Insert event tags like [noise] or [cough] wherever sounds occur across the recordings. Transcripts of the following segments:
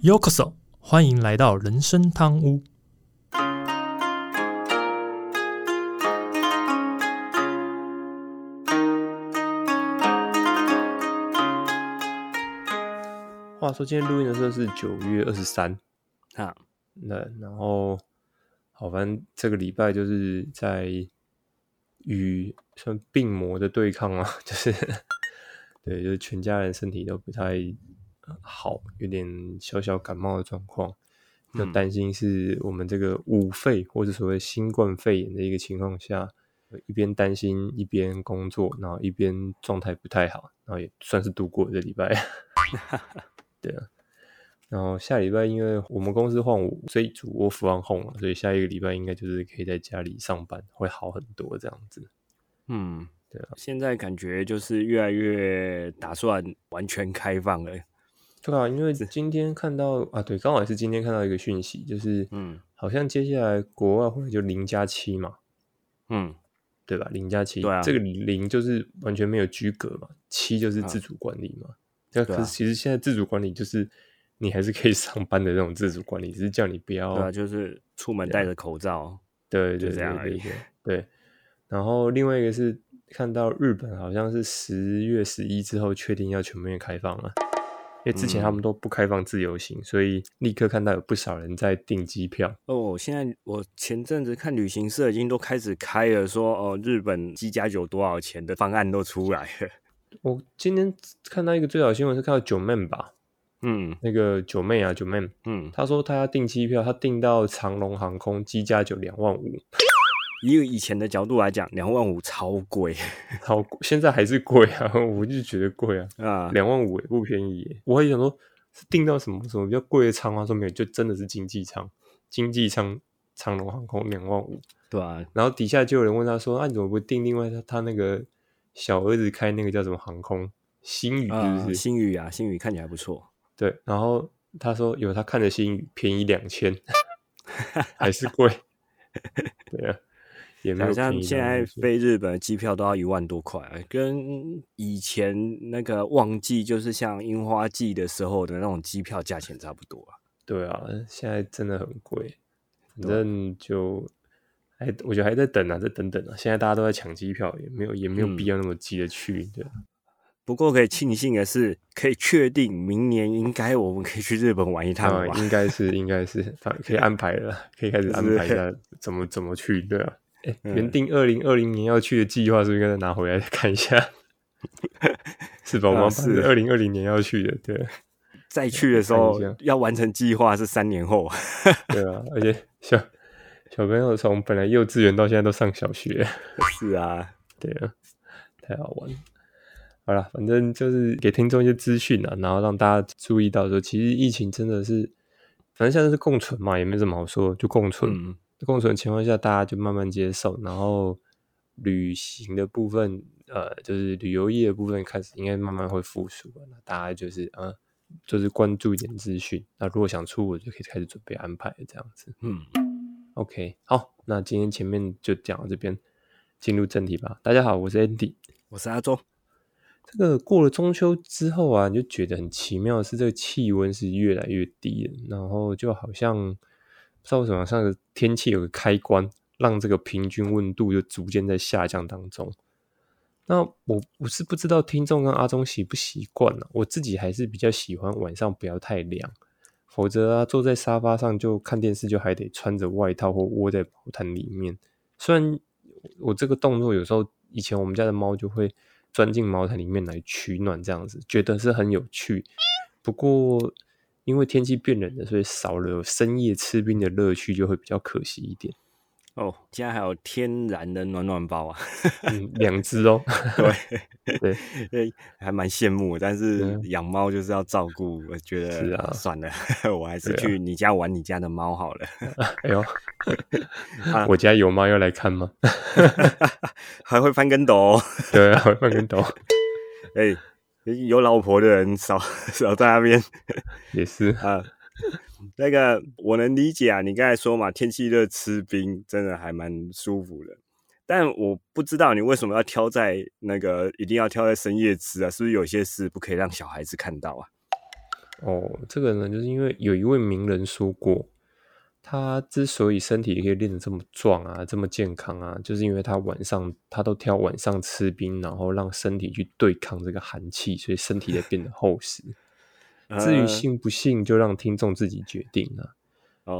Yokoso，欢迎来到人生汤屋。话说今天录音的时候是九月二十三，啊，那然后好，反正这个礼拜就是在与算病魔的对抗啊，[laughs] 就是对，就是全家人身体都不太呃好，有点小小感冒的状况，就嗯担心是我们这个五肺或者所谓新冠肺炎的一个情况下，一边担心一边工作，然后一边状态不太好，然后也算是度过这礼拜。[laughs] 对啊，然后下礼拜因为我们公司换我这一组我 from home 嘛，所以下一个礼拜应该就是可以在家里上班，会好很多这样子。嗯，对啊，现在感觉就是越来越打算完全开放了。对啊，因为今天看到啊，对，刚好也是今天看到一个讯息，就是嗯好像接下来国外会就零加七嘛，嗯，对吧？零加七，对啊这个零就是完全没有居格嘛，七就是自主管理嘛。那、啊可是其实现在自主管理就是你还是可以 [laughs] 上班的那种自主管理，只是叫你不要对啊，就是出门戴着口罩。对对就这样而已对。然后另外一个是看到日本好像是十月十一之后确定要全面开放了，因为之前他嗯们都不开放自由行，所以立刻看到有不少人在订机票。哦，现在我前阵子看旅行社已经都开始开了说，哦，日本机加酒多少钱的方案都出来了。[laughs] 我今天看到一个最早新闻是看到九妹吧，嗯那个九妹啊九妹，嗯，她说她要订机票，她订到长龙航空机加酒两万五，以以前的角度来讲，两万五超贵 [laughs] 超贵现在还是贵啊，我就觉得贵啊，啊。两万五也不便宜耶。我还想说，是订到什么什么比较贵的舱啊？说没有，就真的是经济舱，经济舱长龙航空两万五。对啊，然后底下就有人问他说：“啊，你怎么不订另外他他那个小儿子开那个叫什么航空星宇是不啊，是？”星宇啊，星宇看起来不错。对，然后他说有他看的星宇便宜两千，[laughs] 还是贵。[laughs] 对啊，也没有好像现在飞日本的机票都要一万多块，跟以前那个旺季，就是像樱花季的时候的那种机票价钱差不多啊。对啊，现在真的很贵，反正就还我觉得还在等啊，再等等啊。现在大家都在抢机票，也没有也没有必嗯要那么急着去。对啊，不过可以庆幸的是，可以确定明年应该我们可以去日本玩一趟。应该是应该是，反可以安排了，可以开始 [laughs] 安排一下怎么怎么去。对啊，哎，嗯原定二零二零年要去的计划是不是应该再拿回来看一下？[laughs] 是吧？我们啊是二零二零年要去的，对啊再去的时候要完成计划是三年后。[laughs] 对啊，而且小小朋友从本来幼稚园到现在都上小学。是啊，[laughs] 对啊，太好玩了。好了，反正就是给听众一些资讯啊，然后让大家注意到说，其实疫情真的是，反正现在是共存嘛，也没什么好说，就共存。嗯，共存的情况下，大家就慢慢接受，然后旅行的部分，呃，就是旅游业的部分开始应该慢慢会复苏了。那大家就是呃，就是关注一点资讯。那如果想出国，就可以开始准备安排这样子。嗯，OK，好，那今天前面就讲到这边，进入正题吧。大家好，我是 Andy。我是阿忠。这个过了中秋之后啊，你就觉得很奇妙是，这个气温是越来越低了，然后就好像不知道为什么，像个天气有个开关，让这个平均温度就逐渐在下降当中。那我我是不知道听众跟阿忠习不习惯了，我自己还是比较喜欢晚上不要太凉，否则啊，坐在沙发上就看电视就还得穿着外套或窝在毛毯里面。虽然我这个动作有时候以前我们家的猫就会钻进毛毯里面来取暖，这样子觉得是很有趣。不过因为天气变冷了，所以少了深夜吃冰的乐趣，就会比较可惜一点。哦，现在还有天然的暖暖包啊，嗯，两只哦，[laughs] 对对，对，还蛮羡慕。但是嗯养猫就是要照顾，我觉得是啊算了，[laughs] 我还是去你家玩你家的猫好了。[laughs] 哎呦，啊我家有猫要来看吗？还会翻跟斗、哦，对啊，翻跟斗哎、有老婆的人少 [laughs] 少在那边也是，[laughs] 啊。那个我能理解啊，你刚才说嘛，天气热吃冰真的还蛮舒服的。但我不知道你为什么要挑在那个一定要挑在深夜吃啊？是不是有些事不可以让小孩子看到啊？哦，这个呢，就是因为有一位名人说过，他之所以身体可以练得这么壮啊，这么健康啊，就是因为他晚上他都挑晚上吃冰，然后让身体去对抗这个寒气，所以身体才变得厚实。[laughs] 至于信不信，就让听众自己决定了。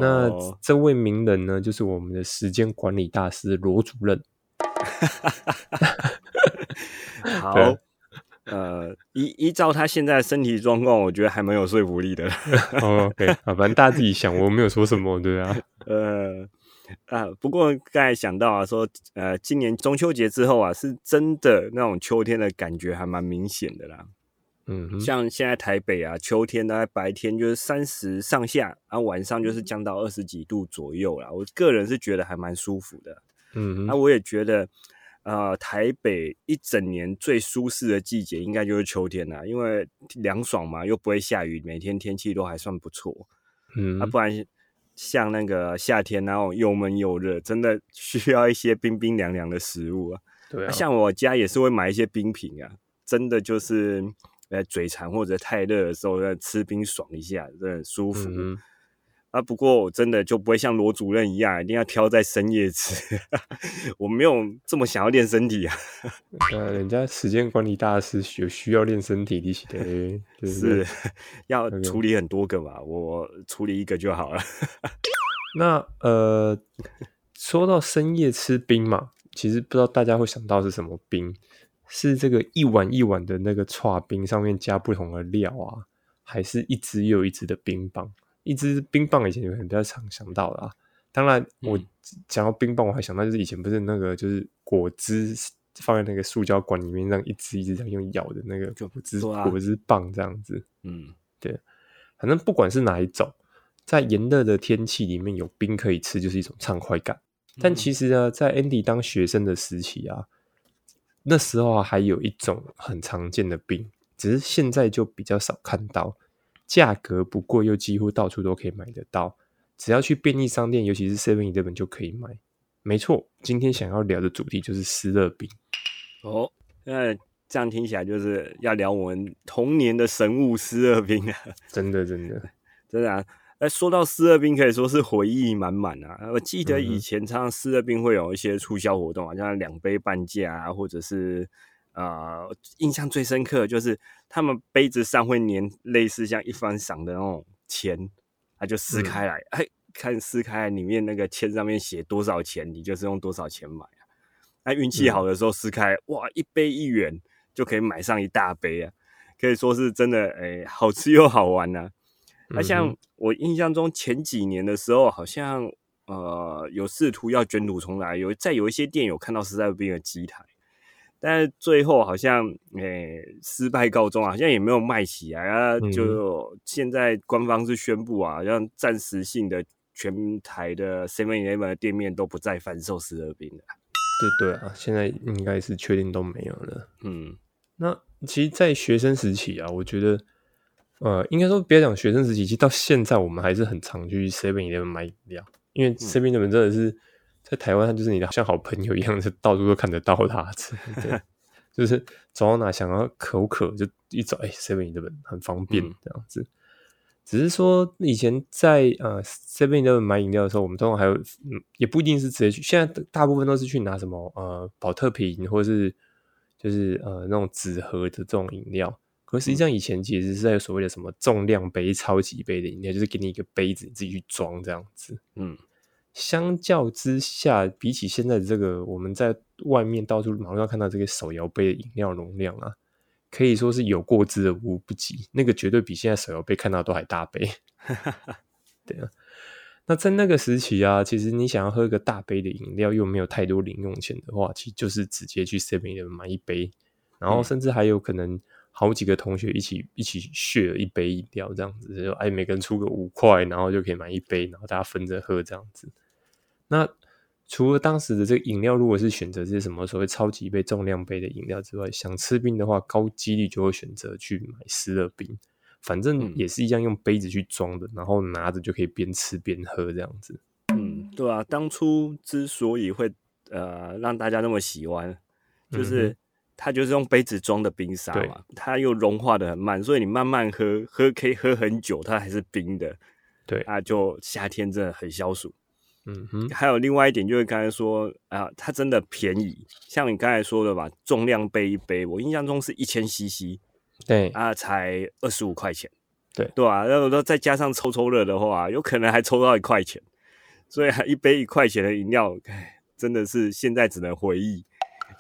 那这位名人呢，就是我们的时间管理大师罗主任。[laughs] [laughs] 好。呃，依依照他现在身体状况，我觉得还蛮有说服力的。[laughs] OK，好，反正大家自己想，我没有说什么，对啊。[laughs] 呃啊，不过刚才想到啊，说呃，今年中秋节之后啊，是真的那种秋天的感觉还蛮明显的啦。嗯，像现在台北啊，秋天大概白天就是三十上下，然后晚上就是降到二十几度左右啦。我个人是觉得还蛮舒服的。嗯，那我也觉得。呃，台北一整年最舒适的季节应该就是秋天啦，因为凉爽嘛，又不会下雨，每天天气都还算不错。嗯，啊，不然像那个夏天那种又闷又热，真的 [laughs] 需要一些冰冰凉凉的食物啊。对啊，像我家也是会买一些冰品啊，真的就是呃嘴馋或者太热的时候，吃冰爽一下，真的很舒服。啊，不过我真的就不会像罗主任一样，一定要挑在深夜吃。[laughs] 我没有这么想要练身体啊。呃，人家时间管理大师有需要练身体的，[laughs] 是要处理很多个嘛，我处理一个就好了。[laughs] 那呃，说到深夜吃冰嘛，其实不知道大家会想到是什么冰？是这个一碗一碗的那个串冰上面加不同的料啊，还是一只又一只的冰棒？一支冰棒以前有很比较常想到的啊，当然我讲到冰棒，我还想到就是以前不是那个就是果汁放在那个塑胶管里面，让一支一支这样用咬的那个果汁果汁棒这样子。嗯，对，反正不管是哪一种，在炎热的天气里面有冰可以吃，就是一种畅快感。但其实呢，在 Andy 当学生的时期啊，那时候啊还有一种很常见的冰，只是现在就比较少看到。价格不贵，又几乎到处都可以买得到。只要去便利商店，尤其是 Seven Eleven 就可以买。没错，今天想要聊的主题就是湿热冰。哦，那这样听起来就是要聊我们童年的神物湿热冰啊！真的，真的，[laughs] 真的啊！哎，说到湿热冰，可以说是回忆满满啊！我记得以前常常湿热冰会有一些促销活动啊，像两杯半价啊，或者是。呃，印象最深刻就是他们杯子上会粘类似像一番赏的那种签，他就撕开来，哎，看撕开来里面那个签上面写多少钱，你就是用多少钱买啊。那运气好的时候撕开，哇，一杯一元就可以买上一大杯啊，可以说是真的，哎，好吃又好玩呐。那像我印象中前几年的时候，好像呃有试图要卷土重来，有在有一些店有看到实在冰的机台。但是最后好像诶失败告终啊，好像也没有卖起来啊。就现在官方是宣布啊，像暂时性的全台的 Seven Eleven 的店面都不再贩售十二冰了。对对啊，现在应该是确定都没有了。嗯，那其实，在学生时期啊，我觉得呃，应该说别讲学生时期，其实到现在我们还是很常去 Seven Eleven 买饮料，因为 Seven Eleven 真的是。在台湾，他就是你的像好朋友一样，就到处都看得到他。[laughs] 对，就是走到哪想要口渴，就一走，哎，Seven Eleven 很方便这样子。只是说以前在呃 Seven Eleven 买饮料的时候，我们通常还有，嗯，也不一定是直接去。现在大部分都是去拿什么呃保特瓶，或者是就是呃那种纸盒的这种饮料。可实际上以前其实是在所谓的什么重量杯、超级杯的饮料，就是给你一个杯子，你自己去装这样子。嗯。相较之下，比起现在的这个，我们在外面到处马路上看到这个手摇杯的饮料容量啊，可以说是有过之而无不及。那个绝对比现在手摇杯看到都还大杯。[laughs] 对啊，那在那个时期啊，其实你想要喝一个大杯的饮料，又没有太多零用钱的话，其实就是直接去 Seven 买一杯，然后甚至还有可能好几个同学一起一起血一杯饮料，这样子就哎，每个人出个五块，然后就可以买一杯，然后大家分着喝这样子。那除了当时的这个饮料，如果是选择这些什么所谓超级杯、重量杯的饮料之外，想吃冰的话，高几率就会选择去买湿热冰。反正也是一样，用杯子去装的，然后拿着就可以边吃边喝这样子。嗯，对啊，当初之所以会呃让大家那么喜欢，就是它就是用杯子装的冰沙嘛，它又融化的很慢，所以你慢慢喝，喝可以喝很久，它还是冰的。对啊，就夏天真的很消暑。嗯哼，还有另外一点就是刚才说啊，它真的便宜，像你刚才说的吧，重量杯一杯，我印象中是一千 CC，对啊，才二十五块钱。对对啊，然后再加上抽抽乐的话，有可能还抽到一块钱。所以一杯一块钱的饮料，真的是现在只能回忆，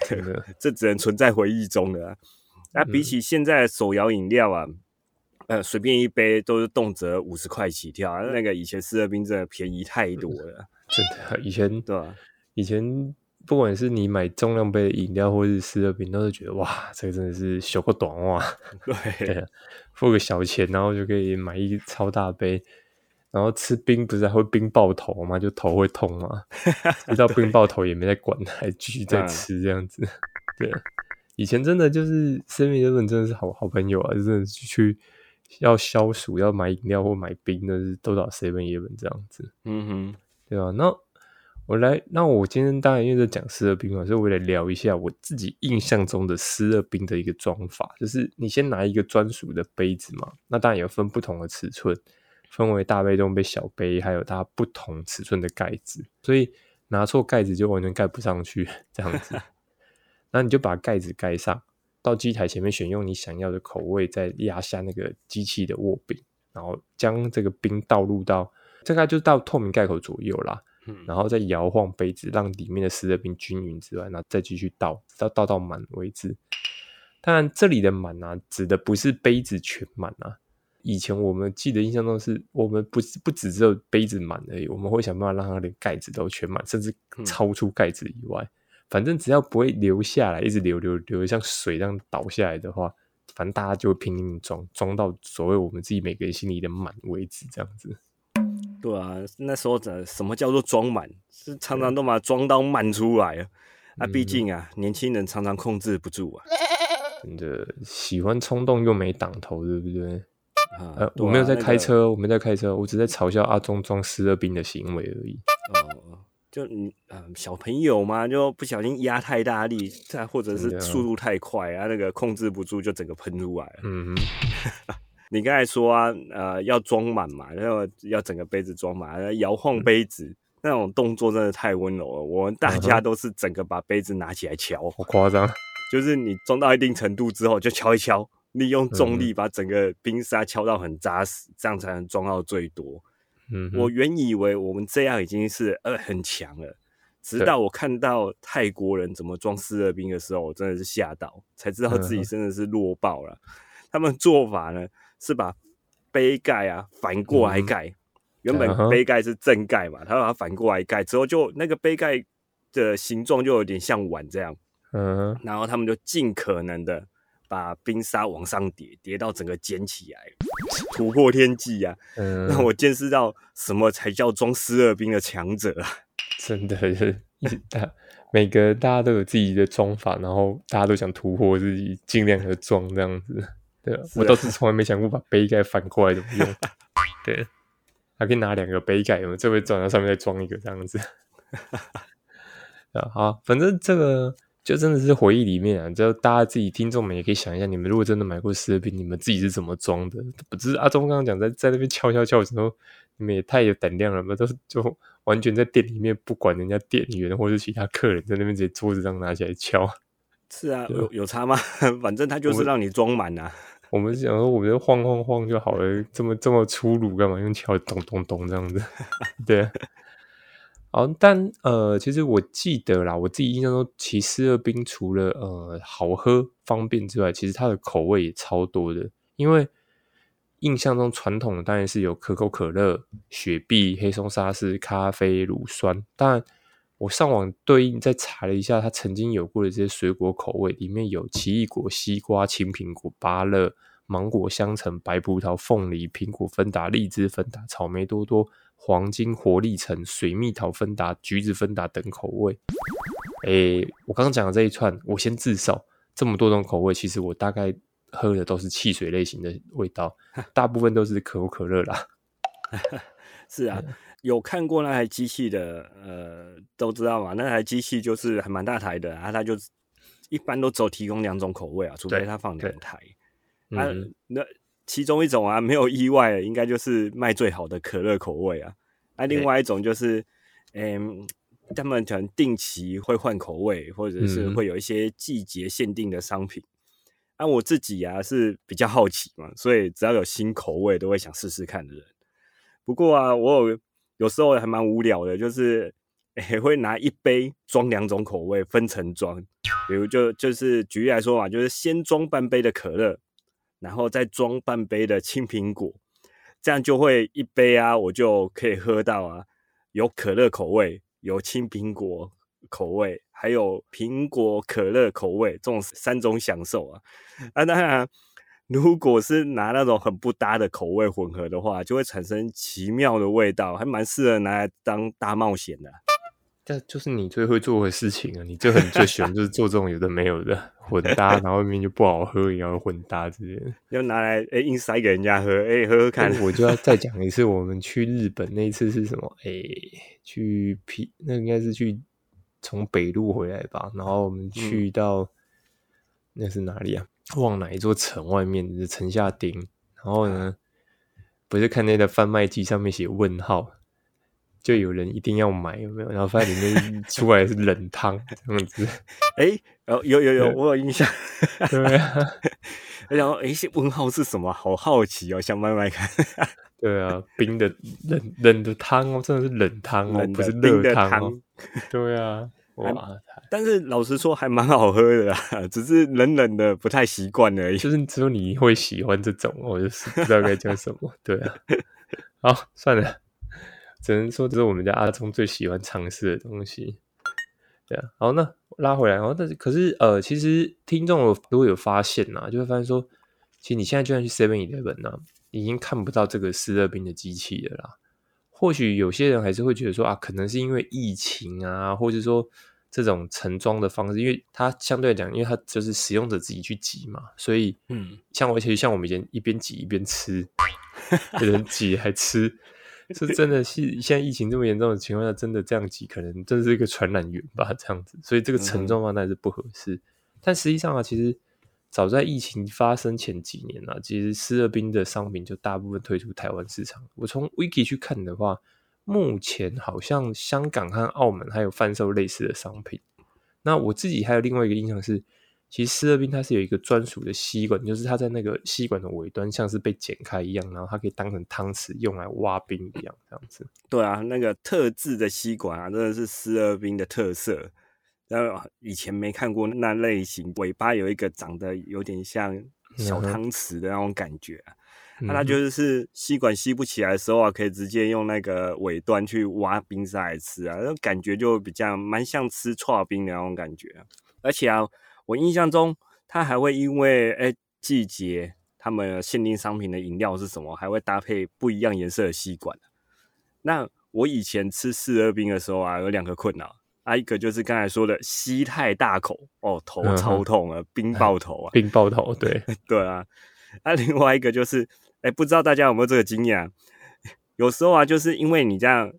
[laughs] 这只能存在回忆中的。那比起现在的手摇饮料啊，呃，随便一杯都是动辄五十块起跳，那个以前四二冰真的便宜太多了，[laughs] 真的。以前对吧？以前不管是你买重量杯的饮料，或是四二冰，都是觉得哇，这个真的是小个短袜，[laughs] 对，付个小钱，然后就可以买一超大杯。然后吃冰不是还会冰爆头吗？就头会痛吗？[laughs] 吃到冰爆头也没在管，[laughs] 还继续在吃这样子。对，以前真的就是生命日本真的是好好朋友啊，真的去要消暑要买饮料或买冰的是都找 seven eleven 这样子。嗯哼，对啊？那我来，那我今天当然因为在讲湿热冰嘛，所以我来聊一下我自己印象中的湿热冰的一个装法，就是你先拿一个专属的杯子嘛，那当然有分不同的尺寸。分为大杯、中杯、小杯，还有它不同尺寸的盖子，所以拿错盖子就完全盖不上去，这样子。[laughs] 那你就把盖子盖上，到机台前面选用你想要的口味，再压下那个机器的握柄，然后将这个冰倒入到大概就到透明盖口左右啦，然后再摇晃杯子，让里面的湿热冰均匀之外，那再继续倒，直到倒到满为止。当然，这里的满啊，指的不是杯子全满啊。以前我们记得印象中是我们不不只只有杯子满而已，我们会想办法让它连盖子都全满，甚至超出盖子以外。反正只要不会流下来，一直流流流，像水这样倒下来的话，反正大家就会拼命装，装到所谓我们自己每个人心里的满为止，这样子。对啊，那时候怎什么叫做装满？是常常都把它装到满出来啊！啊，毕竟啊，年轻人常常控制不住啊，真的喜欢冲动又没挡头，对不对？呃，我没有在开车，我没在开车，我只在嘲笑阿忠装湿热冰的行为而已。哦，就你呃小朋友嘛，就不小心压太大力，再或者是速度太快啊，那个控制不住就整个喷出来了。嗯，[laughs] 你刚才说啊，呃，要装满嘛，然后要整个杯子装满，摇晃杯子那种动作真的太温柔了。我们大家都是整个把杯子拿起来敲，好夸张。[laughs] 就是你装到一定程度之后，就敲一敲。利用重力把整个冰沙敲到很扎实，这样才能装到最多。嗯，我原以为我们这样已经是呃很强了，直到我看到泰国人怎么装湿热冰的时候，我真的是吓到，才知道自己真的是弱爆了。他们做法呢是把杯盖啊反过来盖，原本杯盖是正盖嘛，他把它反过来盖之后，就那个杯盖的形状就有点像碗这样。嗯，然后他们就尽可能的。把冰沙往上叠，叠到整个捡起来，突破天际啊！让我见识到什么才叫装十二冰的强者啊！[laughs] 真的是，大每个大家都有自己的装法，然后大家都想突破自己，尽量的装这样子。对，我倒是从来没想过把杯盖反过来怎么用。[laughs] 对，还可以拿两个杯盖，我这回转到上面再装一个这样子。[laughs] 啊，好，反正这个。就真的是回忆里面啊，就大家自己听众们也可以想一下，你们如果真的买过湿热冰，你们自己是怎么装的？不是阿忠刚刚讲在在那边敲敲敲的时候，你们也太有胆量了吧？都是就完全在店里面不管人家店员或者其他客人，在那边直接桌子上拿起来敲。[laughs] 是啊，有有差吗？[laughs] 反正他就是让你装满啊。[laughs] 我们想说，我们晃晃晃就好了，这么这么粗鲁干嘛？用敲咚咚咚这样子，对。哦，但呃，其实我记得啦，我自己印象中，其实热冰除了呃好喝方便之外，其实它的口味也超多的。因为印象中传统的当然是有可口可乐、雪碧、黑松沙士、咖啡、乳酸。但，我上网对应再查了一下，它曾经有过的这些水果口味，里面有奇异果、西瓜、青苹果、芭乐、芒果、香橙、白葡萄、凤梨、苹果芬达、荔枝芬达、草莓多多。黄金活力橙、水蜜桃芬达、橘子芬达等口味。诶，我刚刚讲的这一串，我先自首。这么多种口味，其实我大概喝的都是汽水类型的味道，[laughs] 大部分都是可口可乐啦。[laughs] 是啊，有看过那台机器的，呃，都知道嘛。那台机器就是还蛮大台的，啊它就一般都只有提供两种口味啊，除非它放两台。啊，嗯那其中一种啊，没有意外，应该就是卖最好的可乐口味啊。啊，另外一种就是，嗯，他们可能定期会换口味，或者是嗯会有一些季节限定的商品。啊，我自己啊是比较好奇嘛，所以只要有新口味都会想试试看的人。不过啊，我有有时候还蛮无聊的，就是 [laughs] 也会拿一杯装两种口味，分层装。比如就就是举例来说嘛，就是先装半杯的可乐，然后再装半杯的青苹果，这样就会一杯啊，我就可以喝到啊，有可乐口味，有青苹果口味，还有苹果可乐口味，这种三种享受啊。啊，当然，如果是拿那种很不搭的口味混合的话，就会产生奇妙的味道，还蛮适合拿来当大冒险的。这就是你最会做的事情啊！你最很最喜欢就是做这种有的没有的混搭，然后明明就不好喝，也要混搭之类的。要拿来哎、硬塞给人家喝，哎、喝喝看。我就要再讲一次，我们去日本那一次是什么？诶、去皮那应该是去从北路回来吧，然后我们去到、那是哪里啊？往哪一座城外面的城下町，然后呢，不是看那个贩卖机上面写问号，就有人一定要买，有没有？然后发现里面出来是冷汤 [laughs] 这样子，哎、哦，有有有，我有印象。对啊，我想说，哎、这问号是什么？好好奇哦，想买买看。对啊，冰的冷冷的汤哦，真的是冷汤哦，不是热汤。对啊，[laughs] 哇，但是老实说，还蛮好喝的啦，[laughs] 只是冷冷的不太习惯而已。就是只有你会喜欢这种，我就是不知道该讲什么。对啊，好，算了，只能说这是我们家阿忠最喜欢尝试的东西。对啊，好，那拉回来，然后但是可是呃，其实听众有如果有发现呐、就会发现说，其实你现在就算去 Seven Eleven 呐，已经看不到这个湿热冰的机器了啦。或许有些人还是会觉得说啊，可能是因为疫情啊，或者说这种盛装的方式，因为它相对来讲，因为它就是使用者自己去挤嘛，所以嗯，像而且像我们以前一边挤一边吃，[laughs] 有人挤还吃，是真的是现在疫情这么严重的情况下，真的这样挤，可能真的是一个传染源吧，这样子，所以这个承重方当然是不合适。但实际上啊，其实早在疫情发生前几年啊，其实湿热冰的商品就大部分退出台湾市场。我从 Wiki 去看的话，目前好像香港和澳门还有贩售类似的商品。那我自己还有另外一个印象是，其实湿热冰它是有一个专属的吸管，就是它在那个吸管的尾端像是被剪开一样，然后它可以当成汤匙用来挖冰一样，这样子。对啊，那个特制的吸管啊，真的是湿热冰的特色。然后以前没看过那类型，尾巴有一个长得有点像小汤匙的那种感觉啊。那、嗯它就是吸管吸不起来的时候啊，可以直接用那个尾端去挖冰沙来吃啊，那感觉就比较蛮像吃串冰的那种感觉啊。而且啊，我印象中它还会因为哎季节，他们限定商品的饮料是什么，还会搭配不一样颜色的吸管。那我以前吃四二冰的时候啊，有两个困扰啊，一个就是刚才说的吸太大口哦，头超痛啊，冰爆头啊，[laughs] 冰爆头，对，[laughs] 对啊，啊，另外一个就是，哎，不知道大家有没有这个经验啊？有时候啊，就是因为你这样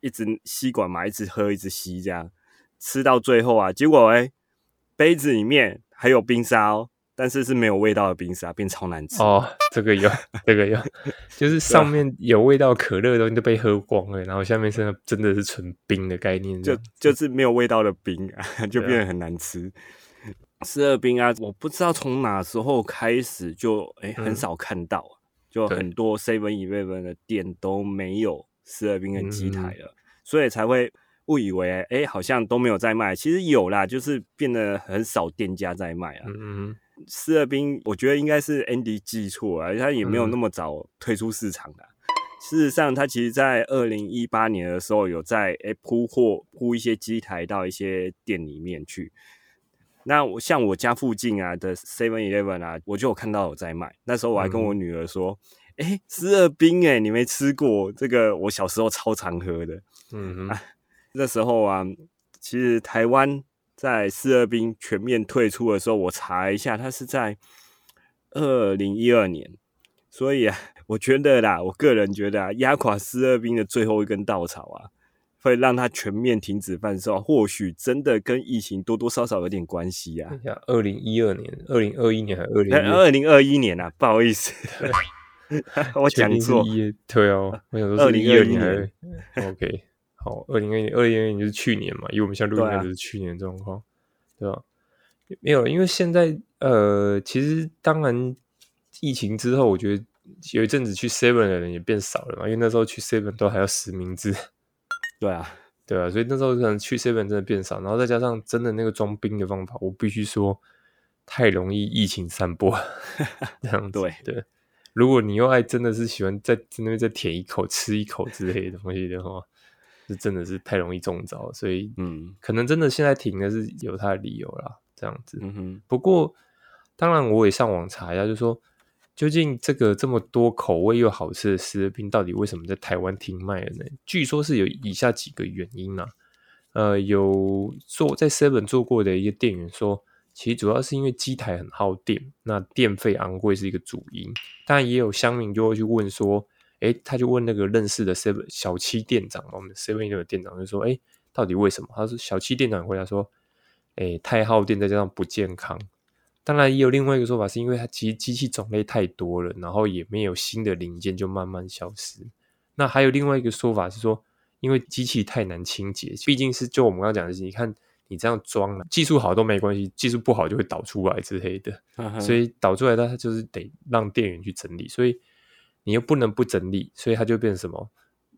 一直吸管嘛，一直喝，一直吸，这样吃到最后啊，结果哎，杯子里面还有冰沙哦，但是是没有味道的冰沙，变超难吃。哦，这个有，[laughs] 这个有，就是上面有味道可乐的东西都被喝光了，然后下面是真的是纯冰的概念就，就是没有味道的冰啊，[laughs] 就变得很难吃。四二冰啊，我不知道从哪时候开始就哎、很嗯。少看到啊，就很多 Seven Eleven 的店都没有四二冰跟机台嗯了，所以才会误以为哎、好像都没有在卖。其实有啦，就是变得很少店家在卖啊。嗯嗯四二冰，我觉得应该是 Andy 记错了，他也没有嗯那么早推出市场的啊、事实上，他其实在二零一八年的时候，有在诶铺货铺一些机台到一些店里面去。那我像我家附近啊的 Seven Eleven 啊，我就有看到有在卖。那时候我还跟我女儿说：“哎、湿热冰哎、你没吃过？这个我小时候超常喝的。”嗯嗯那时候啊，其实台湾在四二兵全面退出的时候，我查一下，它是在二零一二年。所以啊，[laughs] 我觉得啦，我个人觉得啊，压垮四二兵的最后一根稻草啊，会让它全面停止贩售，或许真的跟疫情多多少少有点关系啊。二零一二年、二零二一年还是二零二零二一年啊？不好意思，[laughs] 我讲错。对哦，我想说二零二一年。OK，好，二零二零二零二一年就是去年嘛，因为我们现在录音就是去年状况，对吧？没有，因为现在呃，其实当然疫情之后，我觉得有一阵子去 Seven 的人也变少了嘛，因为那时候去 Seven 都还要实名制。[laughs] 对啊，对啊，所以那时候可能去 seven 真的变少，然后再加上真的那个装冰的方法，我必须说太容易疫情散播，[laughs] 这样对对。如果你又爱真的是喜欢在那边再舔一口、吃一口之类的东西的话，是真的是太容易中招，所以嗯，可能真的现在停的是有它的理由啦，这样子。嗯哼。不过当然我也上网查一下，就说。究竟这个这么多口味又好吃的湿热冰，到底为什么在台湾停卖了呢？据说是有以下几个原因啊。呃，有做在 Seven 做过的一些店员说，其实主要是因为机台很耗电，那电费昂贵是一个主因。但，也有乡民就会去问说，哎，他就问那个认识的 Seven 小七店长，我们 Seven 的店长就说，哎，到底为什么？他说小七店长回答说，哎，太耗电，再加上不健康。当然也有另外一个说法，是因为它其实机器种类太多了，然后也没有新的零件，就慢慢消失。那还有另外一个说法是说，因为机器太难清洁，毕竟是就我们刚刚讲的是，你看你这样装了，技术好都没关系，技术不好就会导出来之类的，所以导出来它就是得让店员去整理，所以你又不能不整理，所以它就变成什么？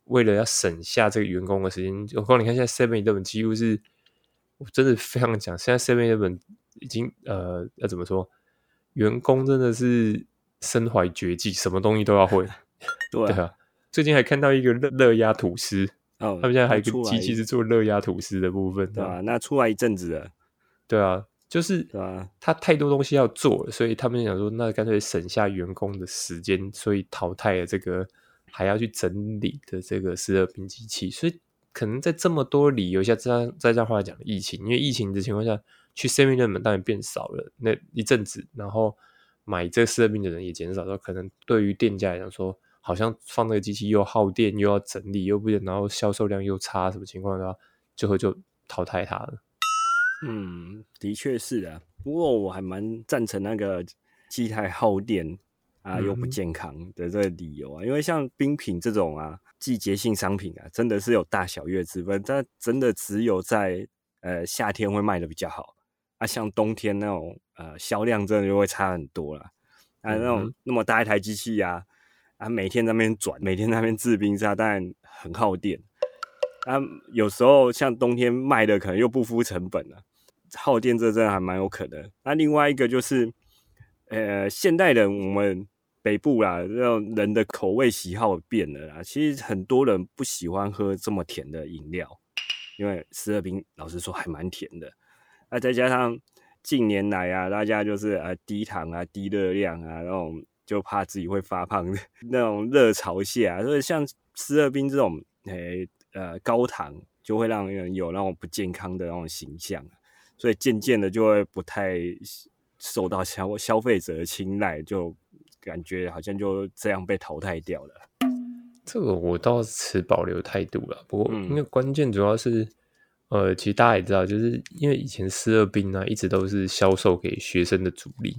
为了要省下这个员工的时间，我告诉你看，现在 Seven Eleven 几乎是，我真的非常讲，现在 Seven Eleven。已经呃要怎么说？员工真的是身怀绝技，什么东西都要会。[laughs] 对啊，最近还看到一个热热压吐司，哦，他们现在还有个机器是做热压吐司的部分，对啊？那出来一阵子了，对啊，就是啊，他太多东西要做了，所以他们想说，那干脆省下员工的时间，所以淘汰了这个还要去整理的这个十二冰机器。所以可能在这么多理由下，这样话讲，疫情，因为疫情的情况下。去 Seven 的门当然变少了那一阵子，然后买这个湿热冰的人也减少，到可能对于店家来讲说，好像放那个机器又耗电又要整理又不，然后销售量又差，什么情况的话，最后就淘汰它了。嗯，的确是啊，不过我还蛮赞成那个机台耗电啊又不健康的这个理由啊，因为像冰品这种啊季节性商品啊，真的是有大小月之分，但真的只有在呃夏天会卖的比较好。啊，像冬天那种，呃，销量真的就会差很多了。啊，那种那么大一台机器呀，啊，每天在那边转，每天在那边制冰沙，当然很耗电。啊，有时候像冬天卖的可能又不敷成本了，耗电这真的还蛮有可能。那另外一个就是，呃，现代人我们北部啦，这种人的口味喜好变了啦。其实很多人不喜欢喝这么甜的饮料，因为十二冰老实说还蛮甜的。那再加上近年来啊，大家就是啊低糖啊、低热量啊，那种就怕自己会发胖的 [laughs] 那种热潮下，所以像十二冰这种诶呃高糖，就会让人有那种不健康的那种形象，所以渐渐的就会不太受到消消费者的青睐，就感觉好像就这样被淘汰掉了。这个我倒持保留态度了，不过因为关键主要是。呃，其实大家也知道，就是因为以前湿热冰呢，一直都是销售给学生的主力，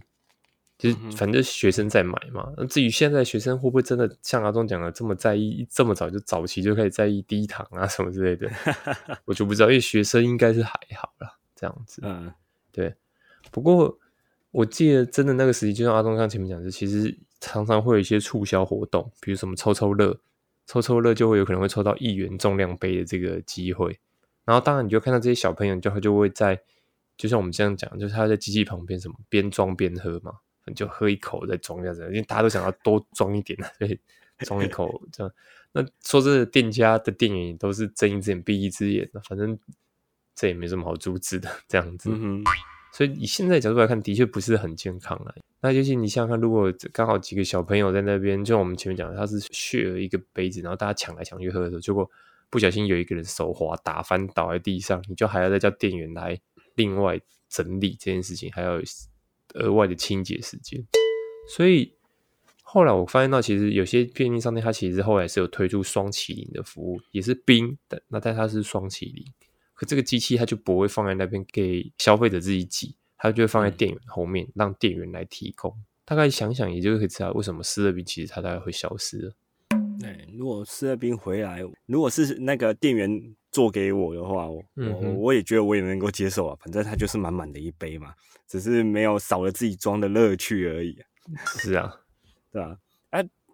就是反正学生在买嘛。那至于现在学生会不会真的像阿忠讲的这么在意，这么早就早期就开始在意低糖啊什么之类的，[laughs] 我就不知道。因为学生应该是还好啦，这样子。嗯，对。不过我记得真的那个时期，就像阿忠像前面讲的，其实常常会有一些促销活动，比如什么抽抽乐，抽抽乐就会有可能会抽到一元重量杯的这个机会。然后当然，你就看到这些小朋友，就他就会在，就像我们这样讲，就是他在机器旁边什么边装边喝嘛，就喝一口再装下子，因为大家都想要多装一点所以装一口这样。那说真的，店家的店员都是睁一只眼闭一只眼的，反正这也没什么好阻止的 [laughs] 这样子。所以以现在角度来看，的确不是很健康啊。那就是你想想看，如果刚好几个小朋友在那边，就像我们前面讲的，他是血了一个杯子，然后大家抢来抢去喝的时候，结果。不小心有一个人手滑打翻倒在地上，你就还要再叫店员来另外整理这件事情，还要额外的清洁时间。所以后来我发现到，其实有些便利商店它其实后来是有推出双麒麟的服务，也是冰的，那但它是双麒麟，可这个机器它就不会放在那边给消费者自己挤，它就会放在店员后面，让店员来提供。大概想想，也就可以知道为什么湿热冰其实它大概会消失了。对，如果湿热冰回来，如果是那个店员做给我的话，我我我也觉得我也能够接受啊，反正它就是满满的一杯嘛，只是没有少了自己装的乐趣而已。是啊。[laughs] 对啊，哎，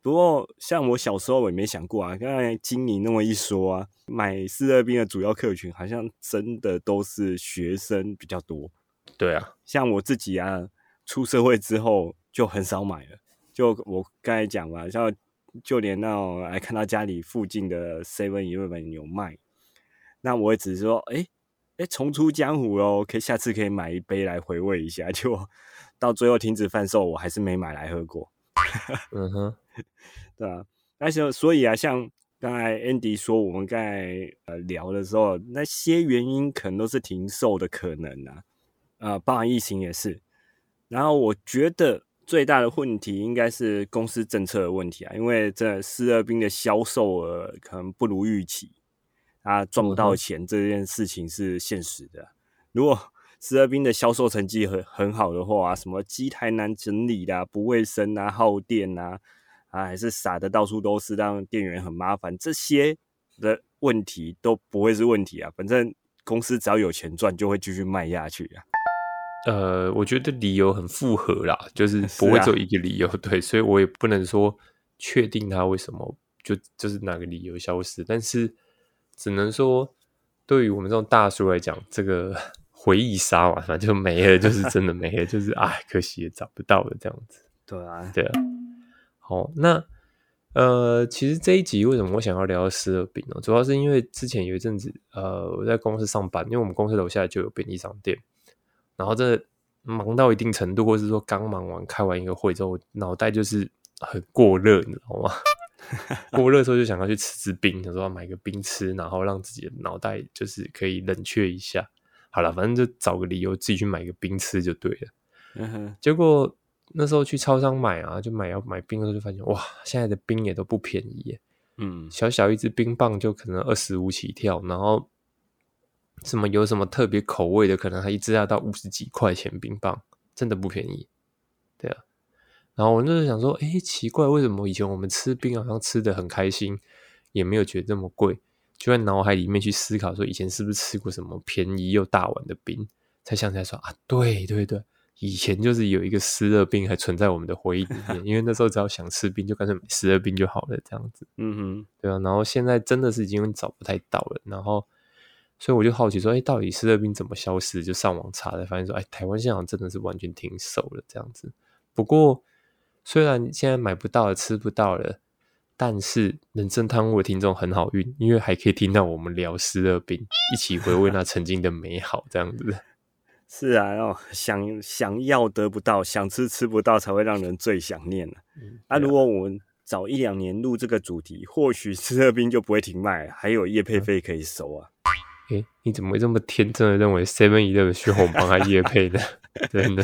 不过像我小时候我也没想过啊，刚才经理那么一说啊，买四二冰的主要客群好像真的都是学生比较多。对啊，像我自己啊，出社会之后就很少买了。就我刚才讲嘛，像就连那种来看到家里附近的 Seven Eleven 有卖，那我也只是说，哎哎，重出江湖哦，可以下次可以买一杯来回味一下。[laughs] 就到最后停止贩售，我还是没买来喝过。[laughs] 嗯哼，[laughs] 对啊，而且所以啊，像刚才 Andy 说，我们刚才呃聊的时候，那些原因可能都是停售的可能啊，啊，包含疫情也是。然后我觉得最大的问题应该是公司政策的问题啊，因为这四二兵的销售额可能不如预期，啊，赚不到钱这件事情是现实的。如果 [laughs] 十二兵的销售成绩很很好的话，什么机台难整理啦、不卫生啊、耗电啊，啊还是撒的到处都是，让店员很麻烦，这些的问题都不会是问题啊。反正公司只要有钱赚，就会继续卖下去啊。呃，我觉得理由很复合啦，就是 [laughs] 不会只有一个理由，[laughs] 对，所以我也不能说确定他为什么就就是哪个理由消失，但是只能说对于我们这种大叔来讲，这个。[laughs] 回忆杀嘛，反正就没了，就是真的没了，就是哎，可惜也找不到了这样子。对啊，对啊。好，那呃，其实这一集为什么我想要聊湿热饼呢？主要是因为之前有一阵子，呃，我在公司上班，因为我们公司楼下就有便利商店，然后这忙到一定程度，或是说刚忙完开完一个会之后，脑袋就是很过热，你知道吗？[laughs] 过热的时候就想要去吃支冰，想说要买个冰吃，然后让自己的脑袋就是可以冷却一下。好了，反正就找个理由自己去买个冰吃就对了。结果那时候去超商买啊，就买要买冰的时候就发现，哇，现在的冰也都不便宜耶。嗯，小小一支冰棒就可能二十五起跳，然后什么有什么特别口味的，可能还一支要到五十几块钱冰棒，真的不便宜。对啊，然后我那时候想说，哎，奇怪，为什么以前我们吃冰好像吃的很开心，也没有觉得这么贵？就在脑海里面去思考，说以前是不是吃过什么便宜又大碗的冰，才想起来说啊，对对对，以前就是有一个湿热冰还存在我们的回忆里面，因为那时候只要想吃冰，就干脆买湿热冰就好了，这样子。嗯哼，对啊。然后现在真的是已经找不太到了，然后所以我就好奇说，哎，到底湿热冰怎么消失？就上网查才发现说，哎，台湾现场真的是完全停售了这样子。不过虽然现在买不到了，吃不到了。但是人生贪污的听众很好运，因为还可以听到我们聊湿热冰，一起回味那曾经的美好，这样子。是啊，哦，想想要得不到，想吃吃不到，才会让人最想念呢。啊，如果我们早一两年录这个主题，或许湿热冰就不会停卖，还有叶配费可以收啊。诶，你怎么会这么天真的认为 Seven Eleven 需要我帮他叶配呢？真的，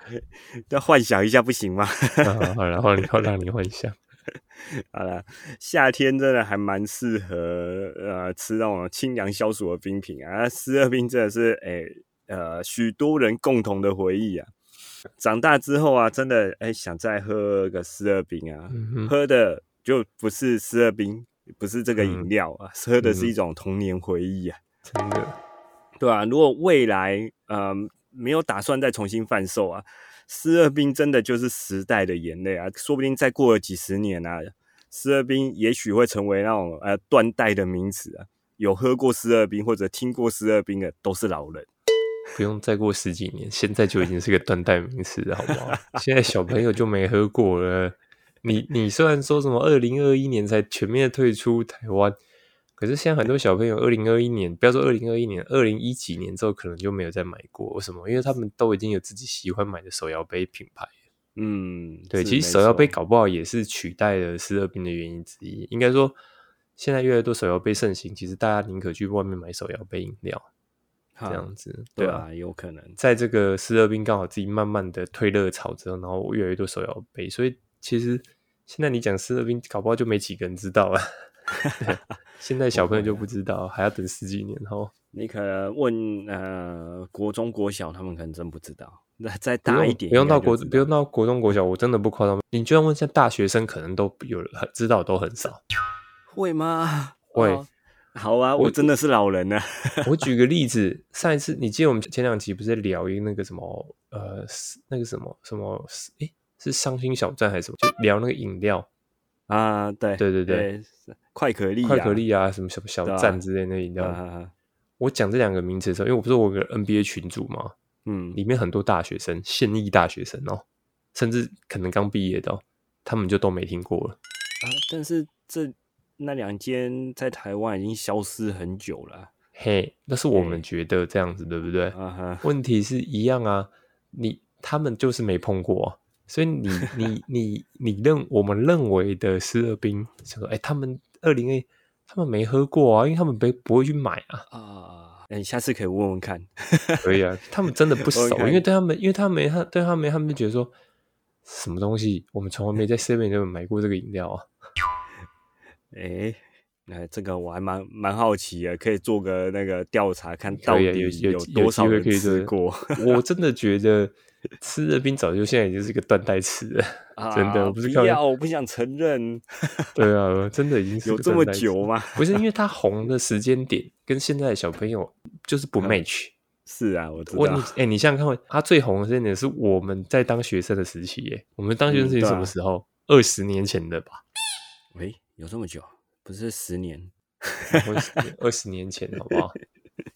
[laughs] 要幻想一下不行吗？好，然后你要让你幻想。[laughs] 好了，夏天真的还蛮适合呃吃那种清凉消暑的冰品啊。湿热冰真的是哎呃许多人共同的回忆啊。长大之后啊，真的哎想再喝个十二冰啊，喝的就不是十二冰，不是这个饮料啊，喝的是一种童年回忆啊。真的，对啊，如果未来呃没有打算再重新贩售啊。湿热冰真的就是时代的眼泪啊！说不定再过了几十年啊，湿热冰也许会成为那种呃断代的名词啊。有喝过湿热冰或者听过湿热冰的都是老人。不用再过十几年，现在就已经是个断代名词了，好不好？[laughs] 现在小朋友就没喝过了。你你虽然说什么二零二一年才全面退出台湾。可是现在很多小朋友，二零二一年不要说二零二一年，二零一几年之后可能就没有再买过。为什么？因为他们都已经有自己喜欢买的手摇杯品牌。嗯，对，其实手摇杯搞不好也是取代了湿热冰的原因之一。应该说，现在越来越多手摇杯盛行，其实大家宁可去外面买手摇杯饮料，这样子，对啊，有可能在这个湿热冰刚好自己慢慢的退热潮之后，然后越来越多手摇杯，所以其实现在你讲斯乐冰，搞不好就没几个人知道了。[laughs] 对现在小朋友就不知道，还要等十几年后。你可能问呃国中国小，他们可能真不知道。那再大一点，不用到国，不用到国中国小，我真的不夸张。你就算问现在大学生，可能都有很知道，都很少。会吗？会哦 [laughs] 好啊，我我真的是老人啊。我举个例子，上一次你记得我们前两集不是聊一个那个什么呃那个什么什么诶是伤心小站还是什么？就聊那个饮料，啊，对对对对快可丽啊，快可丽啊，什么什么小站之类的饮料。啊，我讲这两个名词的时候，因为我不是我有个 NBA 群组嘛，嗯，里面很多大学生，现役大学生哦，甚至可能刚毕业的、哦，他们就都没听过了。啊，但是这那两间在台湾已经消失很久了。嘿，那是我嘿们觉得这样子，对不对？问题是一样啊，你他们就是没碰过啊、所以你 [laughs] 你你你认我们认为的斯乐冰，就说哎，他们二零 A 他们没喝过啊，因为他们不不会去买啊，啊，哎，下次可以问问看。可以啊，他们真的不 [laughs] 熟因为对他们，因为他们没他对他们，他们就觉得说什么东西，我们从来没在 Seven 就买过这个饮料啊，哎，那，这个我还蛮蛮好奇的，可以做个那个调查，看到底有多少人吃过。我真的觉得吃热冰早就现在已经是一个断代词了，[laughs] 真的不是不要，我不想承认，[laughs] 对啊，真的已经是有这么久吗？不是因为它红的时间点跟现在的小朋友就是不嗯 match。是啊，我知道哎、你想想看，他最红的时间点是我们在当学生的时期耶。我们当学生时期什么时候？二十、年前的吧，喂，有这么久？不是十年？二十年前，好不好？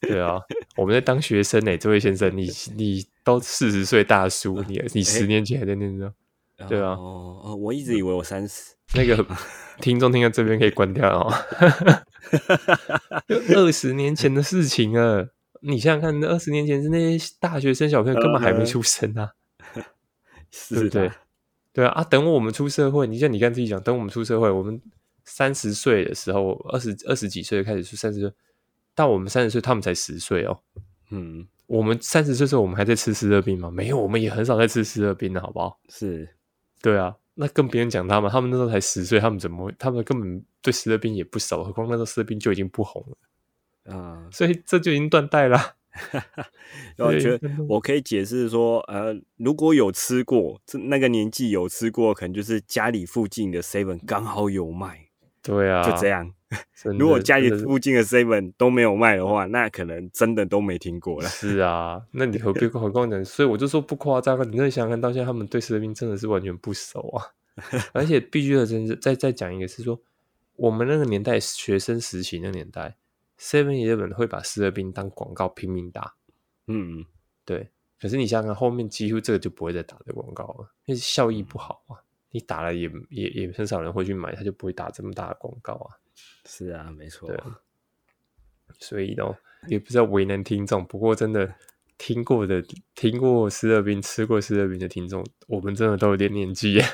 对啊，我们在当学生呢，这位先生，你你都四十岁大叔，你你十年前还在念书，对啊哦哦，我一直以为我三十。那个听众听到这边可以关掉哦。[laughs] 二十年前的事情啊，你想想看，二十年前是那些大学生小朋友根本还没出生啊，[laughs] 对是不对的？对啊，啊，等我们出社会，你像你刚自己讲，等我们出社会，我们三十岁的时候，二十二十几岁开始出，三十岁，到我们三十岁，他们才十岁哦。嗯，我们三十岁的时候，我们还在吃湿热冰吗？没有，我们也很少在吃湿热冰的，好不好？是对啊，那更别人讲他们，他们那时候才十岁，他们怎么会？他们根本对湿热冰也不熟，何况那时候湿热冰就已经不红了，啊，所以这就已经断代了。[laughs] 我觉得我可以解释说，呃，如果有吃过，这那个年纪有吃过，可能就是家里附近的 Seven 刚好有卖，对啊，就这。样。[laughs] 如果家里附近的 Seven 都没有卖的话，那可能真的都没听过了。是啊，那你何必 [laughs] 何况讲？所以我就说不夸张啊！你那想想看，到现在他们对士兵真的是完全不熟啊。[laughs] 而且必须的，真是再再讲一个是说，我们那个年代学生时期那个年代，Seven Eleven 会把士兵当广告拼命打，嗯，对。可是你想想看，后面几乎这个就不会再打这广告了，因为效益不好啊。你打了也也也很少人会去买，他就不会打这么大的广告啊。是啊，没错对。所以呢，也不知道为难听众，不过真的听过的、听过湿热冰、吃过湿热冰的听众，我们真的都有点年纪耶。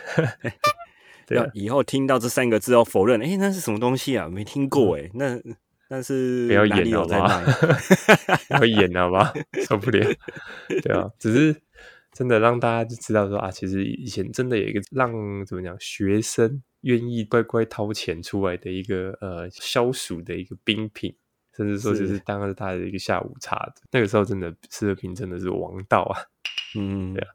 [laughs] 对啊，要以后听到这三个字要否认，哎、那是什么东西啊？没听过哎、那那是嗯 [laughs] 不要演好不好卖？？要演好吧，受不了。[laughs] 对啊，只是真的让大家就知道说啊，其实以前真的有一个让怎么讲，学生愿意乖乖掏钱出来的一个呃消暑的一个冰品，甚至说就是是当大家的一个下午茶。那个时候真的四合品真的是王道啊。[laughs] 嗯，对啊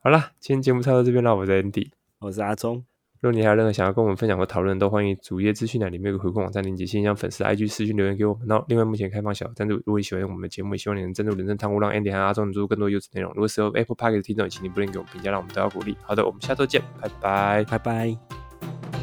好啦，今天节目差不多这边了，我是 Andy。我是阿忠，如果你还有任何想要跟我们分享或讨论，都欢迎主页资讯栏里面有个回馈网站链接，先将粉丝 IG 私讯留言给我们。那另外目前开放小赞助，如果你喜欢我们的节目，也希望你能赞助人生汤屋，让 Andy 和阿忠能做出更多优质内容。如果是由 Apple Park 的听众，请你不吝给我们评价，让我们得到鼓励。好的，我们下周见，拜拜。拜拜。